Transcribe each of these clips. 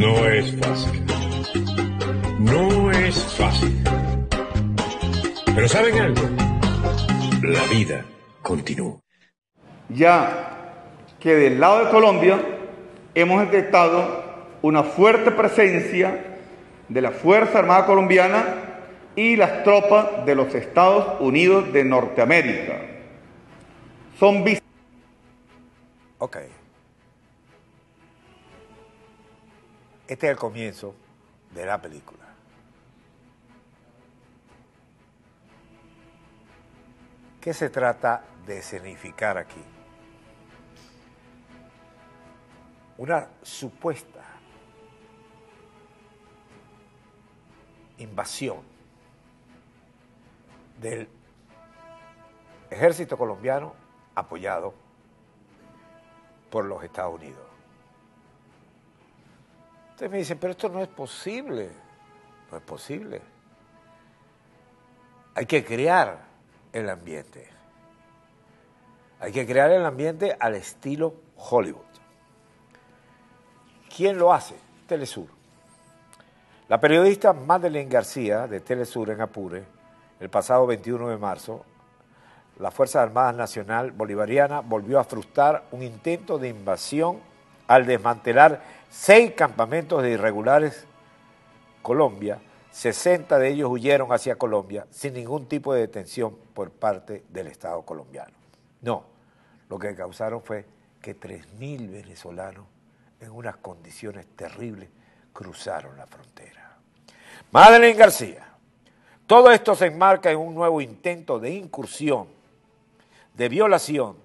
No es fácil. No es fácil. Pero ¿saben algo? La vida continúa. Ya que del lado de Colombia hemos detectado una fuerte presencia de la Fuerza Armada Colombiana y las tropas de los Estados Unidos de Norteamérica. Son Ok. Este es el comienzo de la película. ¿Qué se trata de escenificar aquí? Una supuesta invasión del ejército colombiano apoyado por los Estados Unidos. Ustedes me dicen, pero esto no es posible. No es posible. Hay que crear el ambiente. Hay que crear el ambiente al estilo Hollywood. ¿Quién lo hace? Telesur. La periodista Madeleine García de Telesur en Apure, el pasado 21 de marzo, la Fuerza Armada Nacional Bolivariana volvió a frustrar un intento de invasión al desmantelar seis campamentos de irregulares Colombia. 60 de ellos huyeron hacia Colombia sin ningún tipo de detención por parte del Estado colombiano. No, lo que causaron fue que 3.000 venezolanos en unas condiciones terribles cruzaron la frontera. Madeleine García, todo esto se enmarca en un nuevo intento de incursión, de violación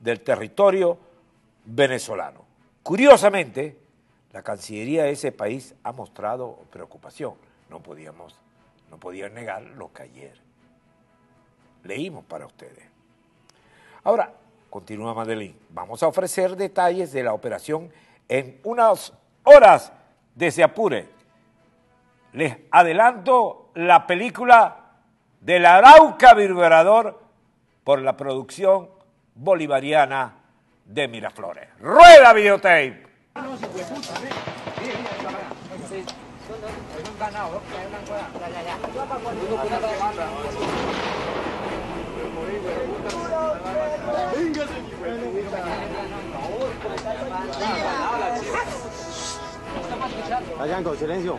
del territorio venezolano. Curiosamente, la Cancillería de ese país ha mostrado preocupación. No podíamos, no podían negar lo que ayer leímos para ustedes. Ahora, continúa Madeleine, vamos a ofrecer detalles de la operación en unas horas desde Apure. Les adelanto la película del Arauca Vibrador por la producción bolivariana de Miraflores. ¡Rueda videotape! Ayanco, silencio.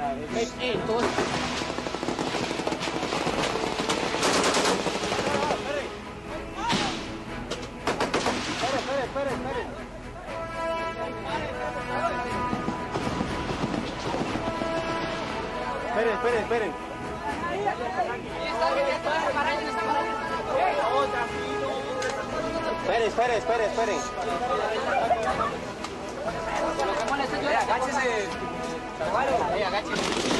Esperen, esperen, esperen. Esperen, esperen, esperen, esperen. Miren,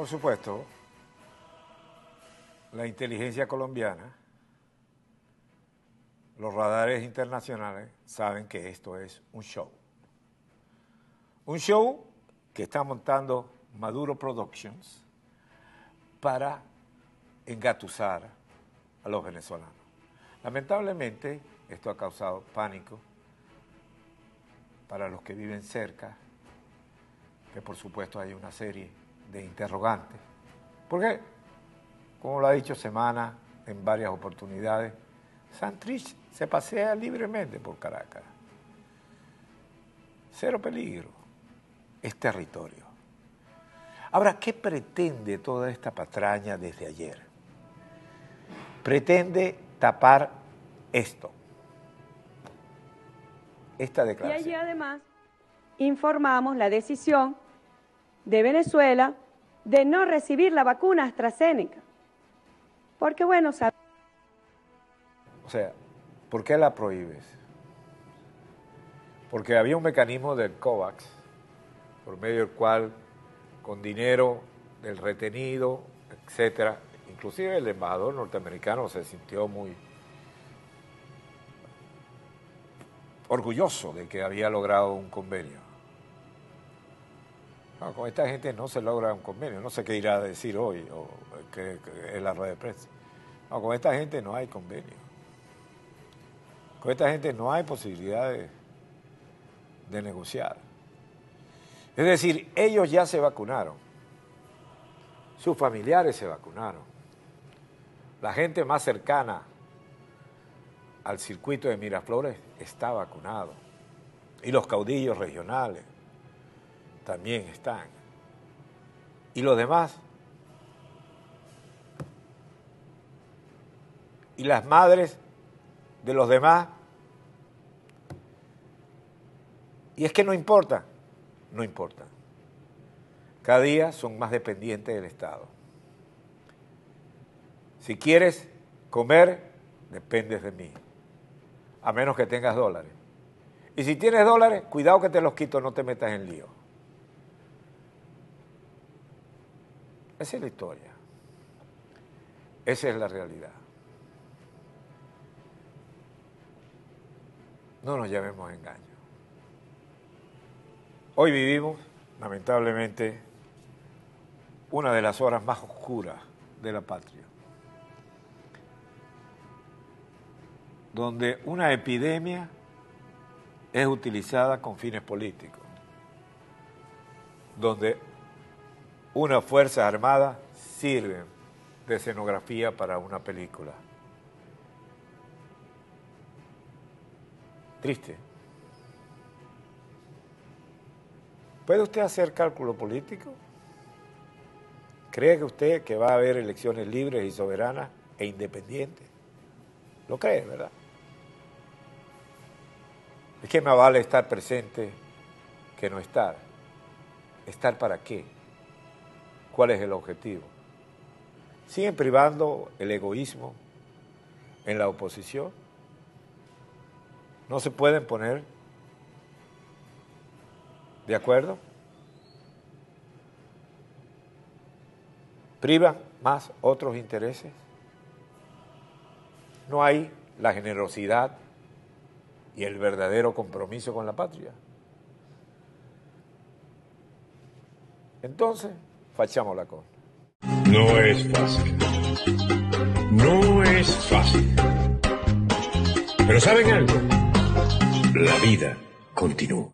Por supuesto, la inteligencia colombiana, los radares internacionales saben que esto es un show. Un show que está montando Maduro Productions para engatusar a los venezolanos. Lamentablemente, esto ha causado pánico para los que viven cerca, que por supuesto hay una serie de interrogantes. Porque, como lo ha dicho Semana en varias oportunidades, Santrich se pasea libremente por Caracas. Cero peligro. Es territorio. Ahora, ¿qué pretende toda esta patraña desde ayer? Pretende tapar esto. Esta Y declaración. allí además informamos la decisión de Venezuela de no recibir la vacuna AstraZeneca. Porque bueno, sab- O sea, ¿por qué la prohíbes? Porque había un mecanismo del COVAX por medio del cual con dinero del retenido, etcétera, inclusive el embajador norteamericano se sintió muy orgulloso de que había logrado un convenio. Con esta gente no se logra un convenio, no sé qué irá a decir hoy en la rueda de prensa. Con esta gente no hay convenio. Con esta gente no hay posibilidad de negociar. Es decir, ellos ya se vacunaron, sus familiares se vacunaron, la gente más cercana al circuito de Miraflores está vacunado. Y los caudillos regionales también están. Y los demás. Y las madres de los demás. Y es que no importa, no importa. Cada día son más dependientes del Estado. Si quieres comer, dependes de mí a menos que tengas dólares. Y si tienes dólares, cuidado que te los quito, no te metas en lío. Esa es la historia. Esa es la realidad. No nos llamemos engaño. Hoy vivimos, lamentablemente, una de las horas más oscuras de la patria. donde una epidemia es utilizada con fines políticos, donde una fuerza armada sirve de escenografía para una película. Triste. ¿Puede usted hacer cálculo político? ¿Cree que usted que va a haber elecciones libres y soberanas e independientes? Lo cree, ¿verdad? Es que me vale estar presente que no estar. ¿Estar para qué? ¿Cuál es el objetivo? ¿Siguen privando el egoísmo en la oposición? ¿No se pueden poner de acuerdo? ¿Privan más otros intereses? ¿No hay la generosidad y el verdadero compromiso con la patria. Entonces, fachamos la cosa. No es fácil. No es fácil. Pero ¿saben algo? La vida continúa.